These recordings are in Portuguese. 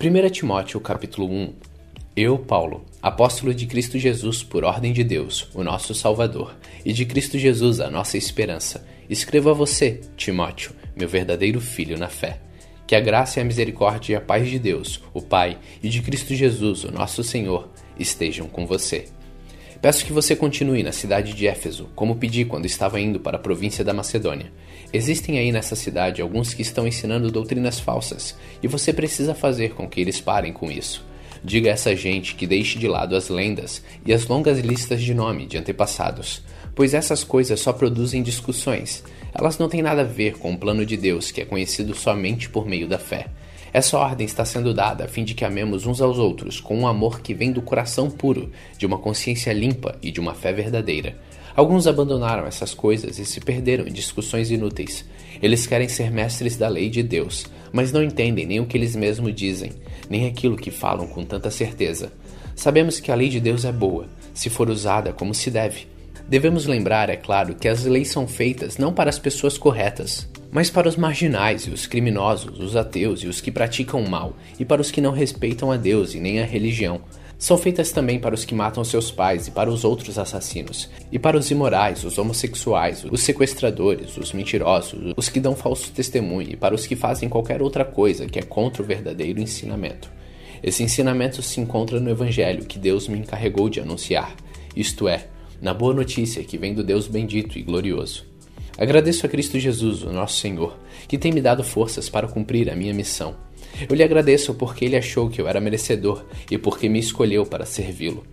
1 Timóteo capítulo 1 Eu, Paulo, apóstolo de Cristo Jesus por ordem de Deus, o nosso Salvador, e de Cristo Jesus, a nossa esperança, escrevo a você, Timóteo, meu verdadeiro filho na fé. Que a graça e a misericórdia e a paz de Deus, o Pai, e de Cristo Jesus, o nosso Senhor, estejam com você. Peço que você continue na cidade de Éfeso, como pedi quando estava indo para a província da Macedônia. Existem aí nessa cidade alguns que estão ensinando doutrinas falsas, e você precisa fazer com que eles parem com isso. Diga a essa gente que deixe de lado as lendas e as longas listas de nome de antepassados, pois essas coisas só produzem discussões. Elas não têm nada a ver com o plano de Deus, que é conhecido somente por meio da fé. Essa ordem está sendo dada a fim de que amemos uns aos outros com um amor que vem do coração puro, de uma consciência limpa e de uma fé verdadeira. Alguns abandonaram essas coisas e se perderam em discussões inúteis. Eles querem ser mestres da lei de Deus, mas não entendem nem o que eles mesmos dizem, nem aquilo que falam com tanta certeza. Sabemos que a lei de Deus é boa, se for usada como se deve. Devemos lembrar, é claro, que as leis são feitas não para as pessoas corretas, mas para os marginais e os criminosos, os ateus e os que praticam o mal, e para os que não respeitam a Deus e nem a religião. São feitas também para os que matam seus pais e para os outros assassinos, e para os imorais, os homossexuais, os sequestradores, os mentirosos, os que dão falso testemunho, e para os que fazem qualquer outra coisa que é contra o verdadeiro ensinamento. Esse ensinamento se encontra no Evangelho que Deus me encarregou de anunciar, isto é, na boa notícia que vem do Deus bendito e glorioso. Agradeço a Cristo Jesus, o nosso Senhor, que tem me dado forças para cumprir a minha missão. Eu lhe agradeço porque ele achou que eu era merecedor e porque me escolheu para servi-lo.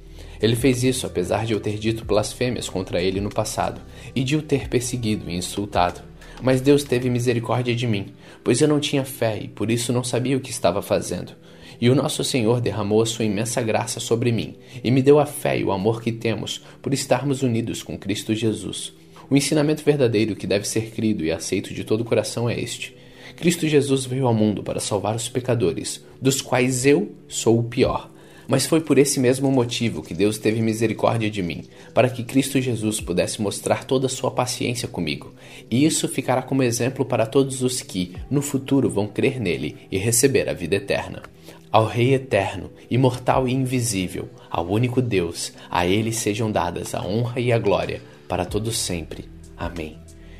Ele fez isso apesar de eu ter dito blasfêmias contra ele no passado e de o ter perseguido e insultado. Mas Deus teve misericórdia de mim, pois eu não tinha fé e por isso não sabia o que estava fazendo. E o nosso Senhor derramou a sua imensa graça sobre mim e me deu a fé e o amor que temos por estarmos unidos com Cristo Jesus. O ensinamento verdadeiro que deve ser crido e aceito de todo o coração é este: Cristo Jesus veio ao mundo para salvar os pecadores, dos quais eu sou o pior. Mas foi por esse mesmo motivo que Deus teve misericórdia de mim, para que Cristo Jesus pudesse mostrar toda a sua paciência comigo. E isso ficará como exemplo para todos os que, no futuro, vão crer nele e receber a vida eterna. Ao Rei eterno, imortal e invisível, ao único Deus, a ele sejam dadas a honra e a glória para todos sempre. Amém.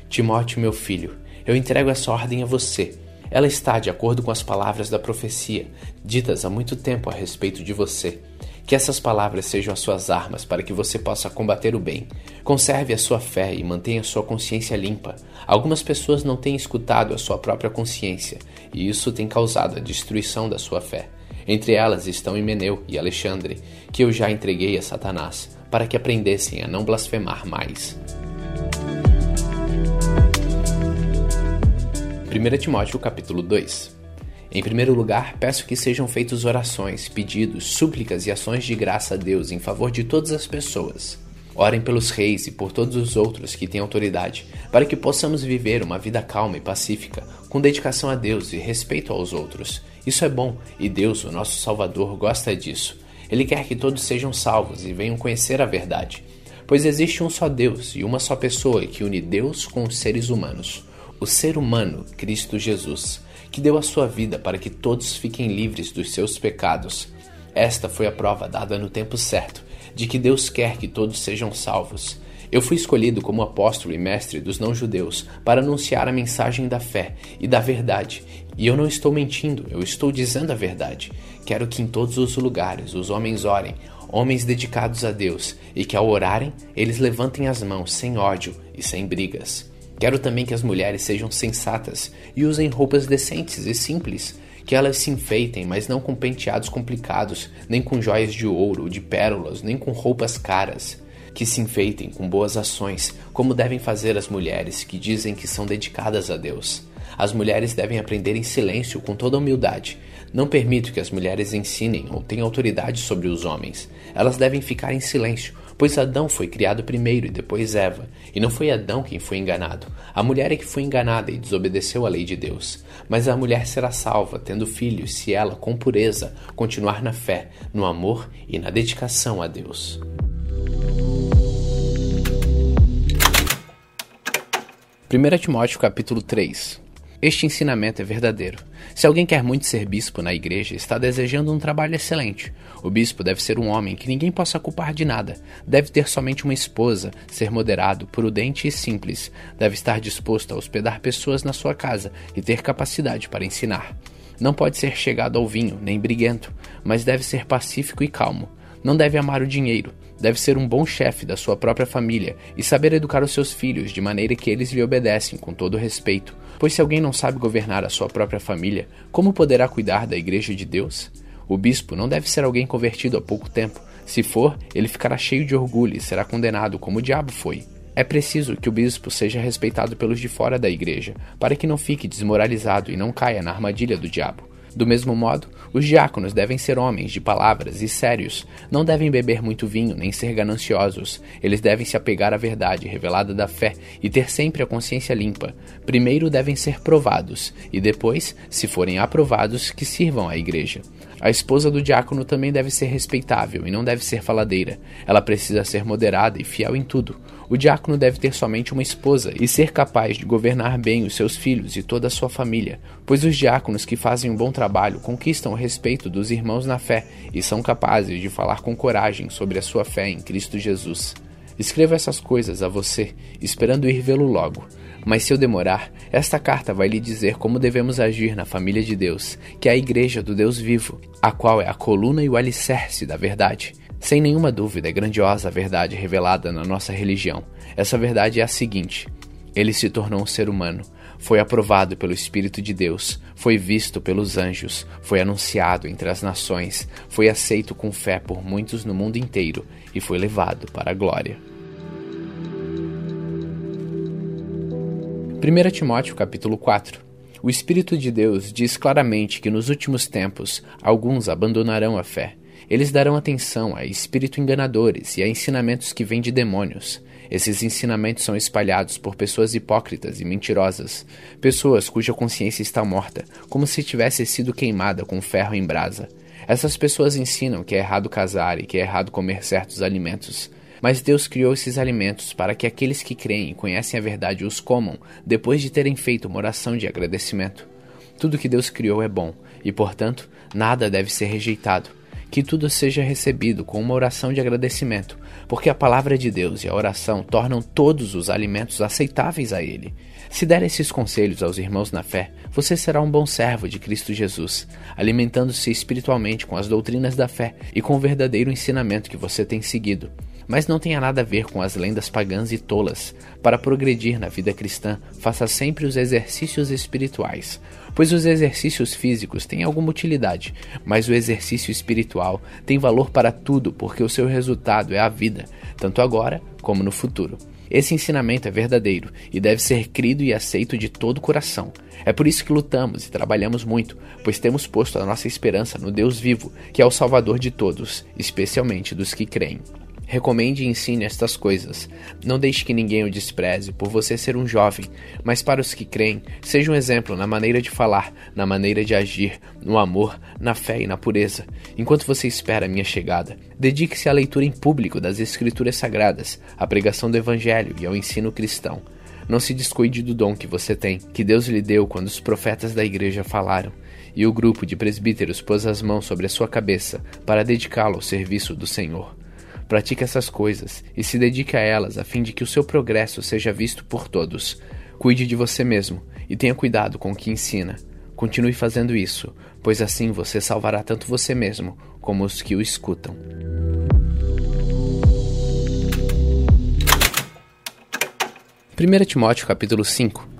Timóteo, meu filho, eu entrego essa ordem a você. Ela está de acordo com as palavras da profecia, ditas há muito tempo a respeito de você. Que essas palavras sejam as suas armas para que você possa combater o bem. Conserve a sua fé e mantenha sua consciência limpa. Algumas pessoas não têm escutado a sua própria consciência, e isso tem causado a destruição da sua fé. Entre elas estão Himeneu e Alexandre, que eu já entreguei a Satanás para que aprendessem a não blasfemar mais. 1 Timóteo capítulo 2 Em primeiro lugar, peço que sejam feitas orações, pedidos, súplicas e ações de graça a Deus em favor de todas as pessoas. Orem pelos reis e por todos os outros que têm autoridade, para que possamos viver uma vida calma e pacífica, com dedicação a Deus e respeito aos outros. Isso é bom e Deus, o nosso Salvador, gosta disso. Ele quer que todos sejam salvos e venham conhecer a verdade. Pois existe um só Deus e uma só pessoa que une Deus com os seres humanos, o ser humano, Cristo Jesus, que deu a sua vida para que todos fiquem livres dos seus pecados. Esta foi a prova dada no tempo certo de que Deus quer que todos sejam salvos. Eu fui escolhido como apóstolo e mestre dos não-judeus para anunciar a mensagem da fé e da verdade. E eu não estou mentindo, eu estou dizendo a verdade. Quero que em todos os lugares os homens orem, homens dedicados a Deus, e que ao orarem eles levantem as mãos sem ódio e sem brigas. Quero também que as mulheres sejam sensatas e usem roupas decentes e simples, que elas se enfeitem, mas não com penteados complicados, nem com joias de ouro, de pérolas, nem com roupas caras que se enfeitem com boas ações, como devem fazer as mulheres que dizem que são dedicadas a Deus. As mulheres devem aprender em silêncio com toda humildade. Não permito que as mulheres ensinem ou tenham autoridade sobre os homens. Elas devem ficar em silêncio, pois Adão foi criado primeiro e depois Eva, e não foi Adão quem foi enganado. A mulher é que foi enganada e desobedeceu à lei de Deus. Mas a mulher será salva, tendo filhos, se ela, com pureza, continuar na fé, no amor e na dedicação a Deus. 1 Timóteo capítulo 3 Este ensinamento é verdadeiro. Se alguém quer muito ser bispo na igreja, está desejando um trabalho excelente. O bispo deve ser um homem que ninguém possa culpar de nada. Deve ter somente uma esposa, ser moderado, prudente e simples. Deve estar disposto a hospedar pessoas na sua casa e ter capacidade para ensinar. Não pode ser chegado ao vinho, nem briguento, mas deve ser pacífico e calmo. Não deve amar o dinheiro, deve ser um bom chefe da sua própria família e saber educar os seus filhos de maneira que eles lhe obedecem com todo respeito. Pois se alguém não sabe governar a sua própria família, como poderá cuidar da igreja de Deus? O bispo não deve ser alguém convertido há pouco tempo. Se for, ele ficará cheio de orgulho e será condenado como o diabo foi. É preciso que o bispo seja respeitado pelos de fora da igreja, para que não fique desmoralizado e não caia na armadilha do diabo. Do mesmo modo, os diáconos devem ser homens de palavras e sérios, não devem beber muito vinho nem ser gananciosos. Eles devem se apegar à verdade revelada da fé e ter sempre a consciência limpa. Primeiro devem ser provados e depois, se forem aprovados, que sirvam à igreja. A esposa do diácono também deve ser respeitável e não deve ser faladeira. Ela precisa ser moderada e fiel em tudo. O diácono deve ter somente uma esposa e ser capaz de governar bem os seus filhos e toda a sua família, pois os diáconos que fazem um bom trabalho conquistam o respeito dos irmãos na fé e são capazes de falar com coragem sobre a sua fé em Cristo Jesus. Escrevo essas coisas a você, esperando ir vê-lo logo. Mas se eu demorar, esta carta vai lhe dizer como devemos agir na família de Deus, que é a igreja do Deus vivo, a qual é a coluna e o alicerce da verdade. Sem nenhuma dúvida, é grandiosa a verdade revelada na nossa religião. Essa verdade é a seguinte: ele se tornou um ser humano, foi aprovado pelo Espírito de Deus, foi visto pelos anjos, foi anunciado entre as nações, foi aceito com fé por muitos no mundo inteiro e foi levado para a glória. 1 Timóteo capítulo 4 O Espírito de Deus diz claramente que nos últimos tempos alguns abandonarão a fé eles darão atenção a espírito enganadores e a ensinamentos que vêm de demônios. Esses ensinamentos são espalhados por pessoas hipócritas e mentirosas, pessoas cuja consciência está morta, como se tivesse sido queimada com ferro em brasa. Essas pessoas ensinam que é errado casar e que é errado comer certos alimentos. Mas Deus criou esses alimentos para que aqueles que creem e conhecem a verdade os comam depois de terem feito uma oração de agradecimento. Tudo que Deus criou é bom e, portanto, nada deve ser rejeitado que tudo seja recebido com uma oração de agradecimento, porque a palavra de Deus e a oração tornam todos os alimentos aceitáveis a Ele. Se der esses conselhos aos irmãos na fé, você será um bom servo de Cristo Jesus, alimentando-se espiritualmente com as doutrinas da fé e com o verdadeiro ensinamento que você tem seguido. Mas não tenha nada a ver com as lendas pagãs e tolas. Para progredir na vida cristã, faça sempre os exercícios espirituais, pois os exercícios físicos têm alguma utilidade, mas o exercício espiritual tem valor para tudo, porque o seu resultado é a vida, tanto agora como no futuro. Esse ensinamento é verdadeiro e deve ser crido e aceito de todo o coração. É por isso que lutamos e trabalhamos muito, pois temos posto a nossa esperança no Deus vivo, que é o Salvador de todos, especialmente dos que creem. Recomende e ensine estas coisas. Não deixe que ninguém o despreze por você ser um jovem, mas para os que creem, seja um exemplo na maneira de falar, na maneira de agir, no amor, na fé e na pureza. Enquanto você espera a minha chegada, dedique-se à leitura em público das Escrituras Sagradas, à pregação do Evangelho e ao ensino cristão. Não se descuide do dom que você tem, que Deus lhe deu quando os profetas da igreja falaram, e o grupo de presbíteros pôs as mãos sobre a sua cabeça para dedicá-lo ao serviço do Senhor. Pratique essas coisas e se dedique a elas a fim de que o seu progresso seja visto por todos. Cuide de você mesmo e tenha cuidado com o que ensina. Continue fazendo isso, pois assim você salvará tanto você mesmo como os que o escutam. Primeira Timóteo capítulo 5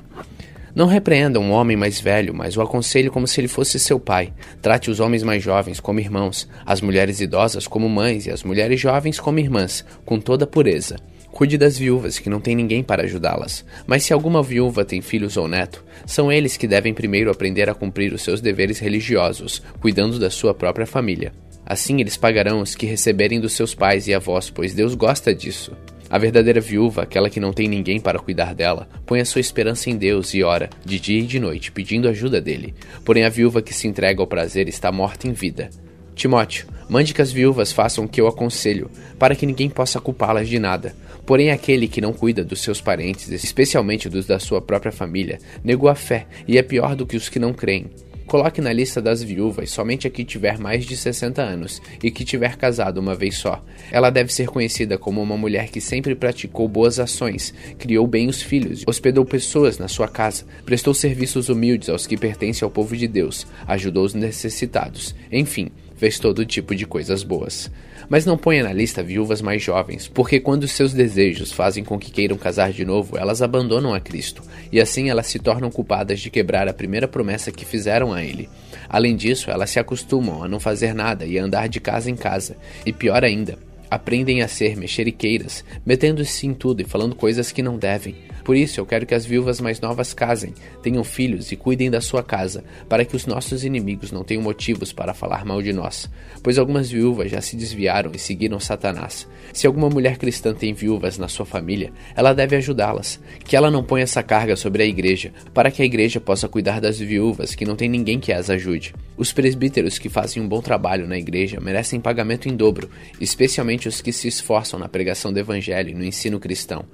não repreenda um homem mais velho, mas o aconselhe como se ele fosse seu pai. Trate os homens mais jovens como irmãos, as mulheres idosas como mães e as mulheres jovens como irmãs, com toda pureza. Cuide das viúvas, que não tem ninguém para ajudá-las. Mas se alguma viúva tem filhos ou neto, são eles que devem primeiro aprender a cumprir os seus deveres religiosos, cuidando da sua própria família. Assim eles pagarão os que receberem dos seus pais e avós, pois Deus gosta disso. A verdadeira viúva, aquela que não tem ninguém para cuidar dela, põe a sua esperança em Deus e ora, de dia e de noite, pedindo ajuda dele. Porém, a viúva que se entrega ao prazer está morta em vida. Timóteo, mande que as viúvas façam o que eu aconselho, para que ninguém possa culpá-las de nada. Porém, aquele que não cuida dos seus parentes, especialmente dos da sua própria família, negou a fé e é pior do que os que não creem. Coloque na lista das viúvas somente a que tiver mais de 60 anos e que tiver casado uma vez só. Ela deve ser conhecida como uma mulher que sempre praticou boas ações, criou bem os filhos, hospedou pessoas na sua casa, prestou serviços humildes aos que pertencem ao povo de Deus, ajudou os necessitados. Enfim, fez todo tipo de coisas boas. Mas não ponha na lista viúvas mais jovens, porque quando seus desejos fazem com que queiram casar de novo, elas abandonam a Cristo, e assim elas se tornam culpadas de quebrar a primeira promessa que fizeram a Ele. Além disso, elas se acostumam a não fazer nada e a andar de casa em casa, e pior ainda, aprendem a ser mexeriqueiras, metendo-se em tudo e falando coisas que não devem. Por isso, eu quero que as viúvas mais novas casem, tenham filhos e cuidem da sua casa, para que os nossos inimigos não tenham motivos para falar mal de nós. Pois algumas viúvas já se desviaram e seguiram Satanás. Se alguma mulher cristã tem viúvas na sua família, ela deve ajudá-las. Que ela não ponha essa carga sobre a igreja, para que a igreja possa cuidar das viúvas que não tem ninguém que as ajude. Os presbíteros que fazem um bom trabalho na igreja merecem pagamento em dobro, especialmente os que se esforçam na pregação do evangelho e no ensino cristão,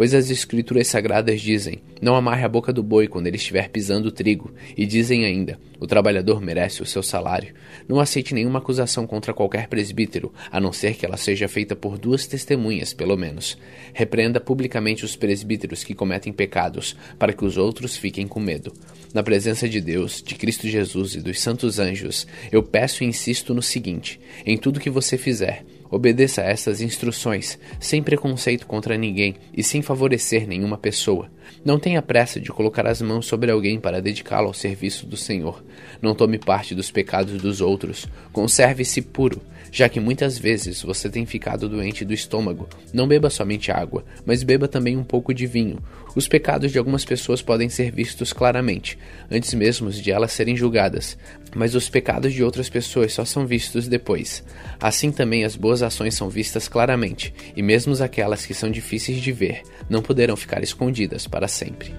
pois as escrituras sagradas dizem: Não amarre a boca do boi quando ele estiver pisando o trigo, e dizem ainda: O trabalhador merece o seu salário. Não aceite nenhuma acusação contra qualquer presbítero, a não ser que ela seja feita por duas testemunhas, pelo menos. Repreenda publicamente os presbíteros que cometem pecados, para que os outros fiquem com medo. Na presença de Deus, de Cristo Jesus e dos santos anjos, eu peço e insisto no seguinte: em tudo que você fizer, Obedeça a essas instruções, sem preconceito contra ninguém e sem favorecer nenhuma pessoa. Não tenha pressa de colocar as mãos sobre alguém para dedicá-lo ao serviço do Senhor. Não tome parte dos pecados dos outros. Conserve-se puro, já que muitas vezes você tem ficado doente do estômago. Não beba somente água, mas beba também um pouco de vinho. Os pecados de algumas pessoas podem ser vistos claramente, antes mesmo de elas serem julgadas, mas os pecados de outras pessoas só são vistos depois. Assim também as boas ações são vistas claramente, e mesmo aquelas que são difíceis de ver não poderão ficar escondidas para sempre.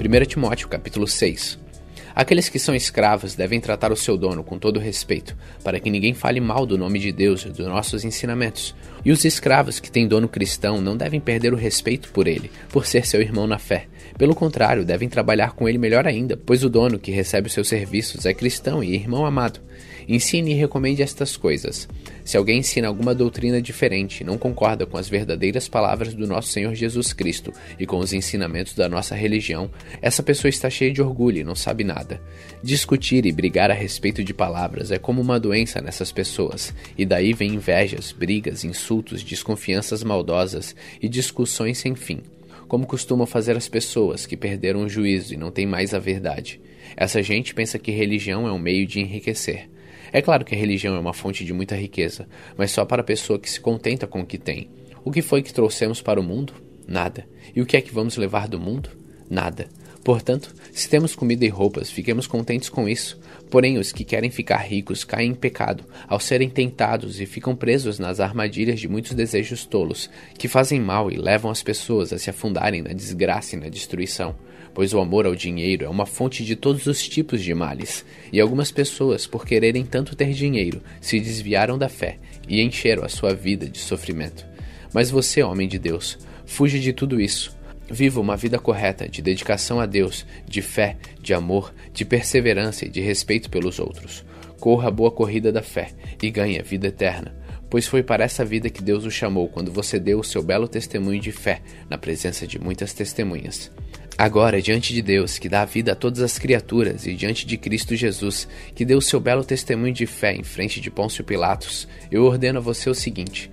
1 Timóteo capítulo 6 Aqueles que são escravos devem tratar o seu dono com todo respeito, para que ninguém fale mal do nome de Deus e dos nossos ensinamentos. E os escravos que têm dono cristão não devem perder o respeito por ele, por ser seu irmão na fé. Pelo contrário, devem trabalhar com ele melhor ainda, pois o dono que recebe os seus serviços é cristão e irmão amado. Ensine e recomende estas coisas. Se alguém ensina alguma doutrina diferente, não concorda com as verdadeiras palavras do nosso Senhor Jesus Cristo e com os ensinamentos da nossa religião, essa pessoa está cheia de orgulho e não sabe nada. Discutir e brigar a respeito de palavras é como uma doença nessas pessoas, e daí vem invejas, brigas, insultos, desconfianças maldosas e discussões sem fim como costumam fazer as pessoas que perderam o juízo e não têm mais a verdade. Essa gente pensa que religião é um meio de enriquecer. É claro que a religião é uma fonte de muita riqueza, mas só para a pessoa que se contenta com o que tem. O que foi que trouxemos para o mundo? Nada. E o que é que vamos levar do mundo? Nada. Portanto, se temos comida e roupas, fiquemos contentes com isso. Porém, os que querem ficar ricos caem em pecado ao serem tentados e ficam presos nas armadilhas de muitos desejos tolos, que fazem mal e levam as pessoas a se afundarem na desgraça e na destruição pois o amor ao dinheiro é uma fonte de todos os tipos de males, e algumas pessoas, por quererem tanto ter dinheiro, se desviaram da fé e encheram a sua vida de sofrimento. Mas você, homem de Deus, fuja de tudo isso. Viva uma vida correta, de dedicação a Deus, de fé, de amor, de perseverança e de respeito pelos outros. Corra a boa corrida da fé e ganhe a vida eterna, pois foi para essa vida que Deus o chamou quando você deu o seu belo testemunho de fé na presença de muitas testemunhas. Agora, diante de Deus, que dá vida a todas as criaturas, e diante de Cristo Jesus, que deu o seu belo testemunho de fé em frente de Pôncio Pilatos, eu ordeno a você o seguinte: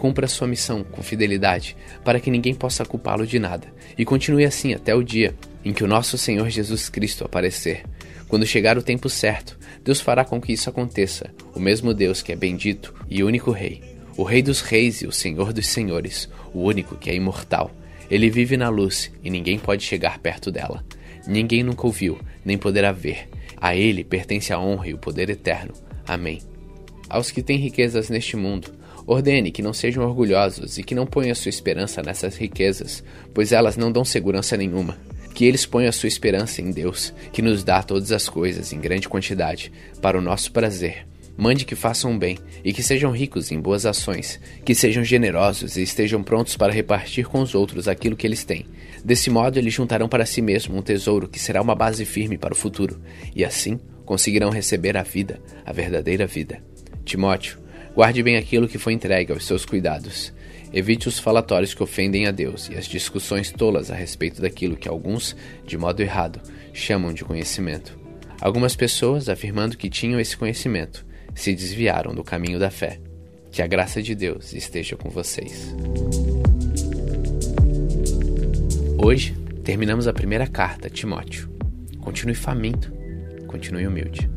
cumpra sua missão com fidelidade, para que ninguém possa culpá-lo de nada, e continue assim até o dia em que o nosso Senhor Jesus Cristo aparecer. Quando chegar o tempo certo, Deus fará com que isso aconteça, o mesmo Deus que é bendito e único Rei, o Rei dos Reis e o Senhor dos Senhores, o único que é imortal ele vive na luz e ninguém pode chegar perto dela. Ninguém nunca ouviu, nem poderá ver. A ele pertence a honra e o poder eterno. Amém. Aos que têm riquezas neste mundo, ordene que não sejam orgulhosos e que não ponham sua esperança nessas riquezas, pois elas não dão segurança nenhuma Que eles ponham a sua esperança em Deus, que nos dá todas as coisas em grande quantidade, para o nosso prazer. Mande que façam bem e que sejam ricos em boas ações, que sejam generosos e estejam prontos para repartir com os outros aquilo que eles têm. Desse modo, eles juntarão para si mesmo um tesouro que será uma base firme para o futuro, e assim conseguirão receber a vida, a verdadeira vida. Timóteo, guarde bem aquilo que foi entregue aos seus cuidados. Evite os falatórios que ofendem a Deus e as discussões tolas a respeito daquilo que alguns, de modo errado, chamam de conhecimento. Algumas pessoas, afirmando que tinham esse conhecimento, se desviaram do caminho da fé. Que a graça de Deus esteja com vocês. Hoje, terminamos a primeira carta, Timóteo. Continue faminto, continue humilde.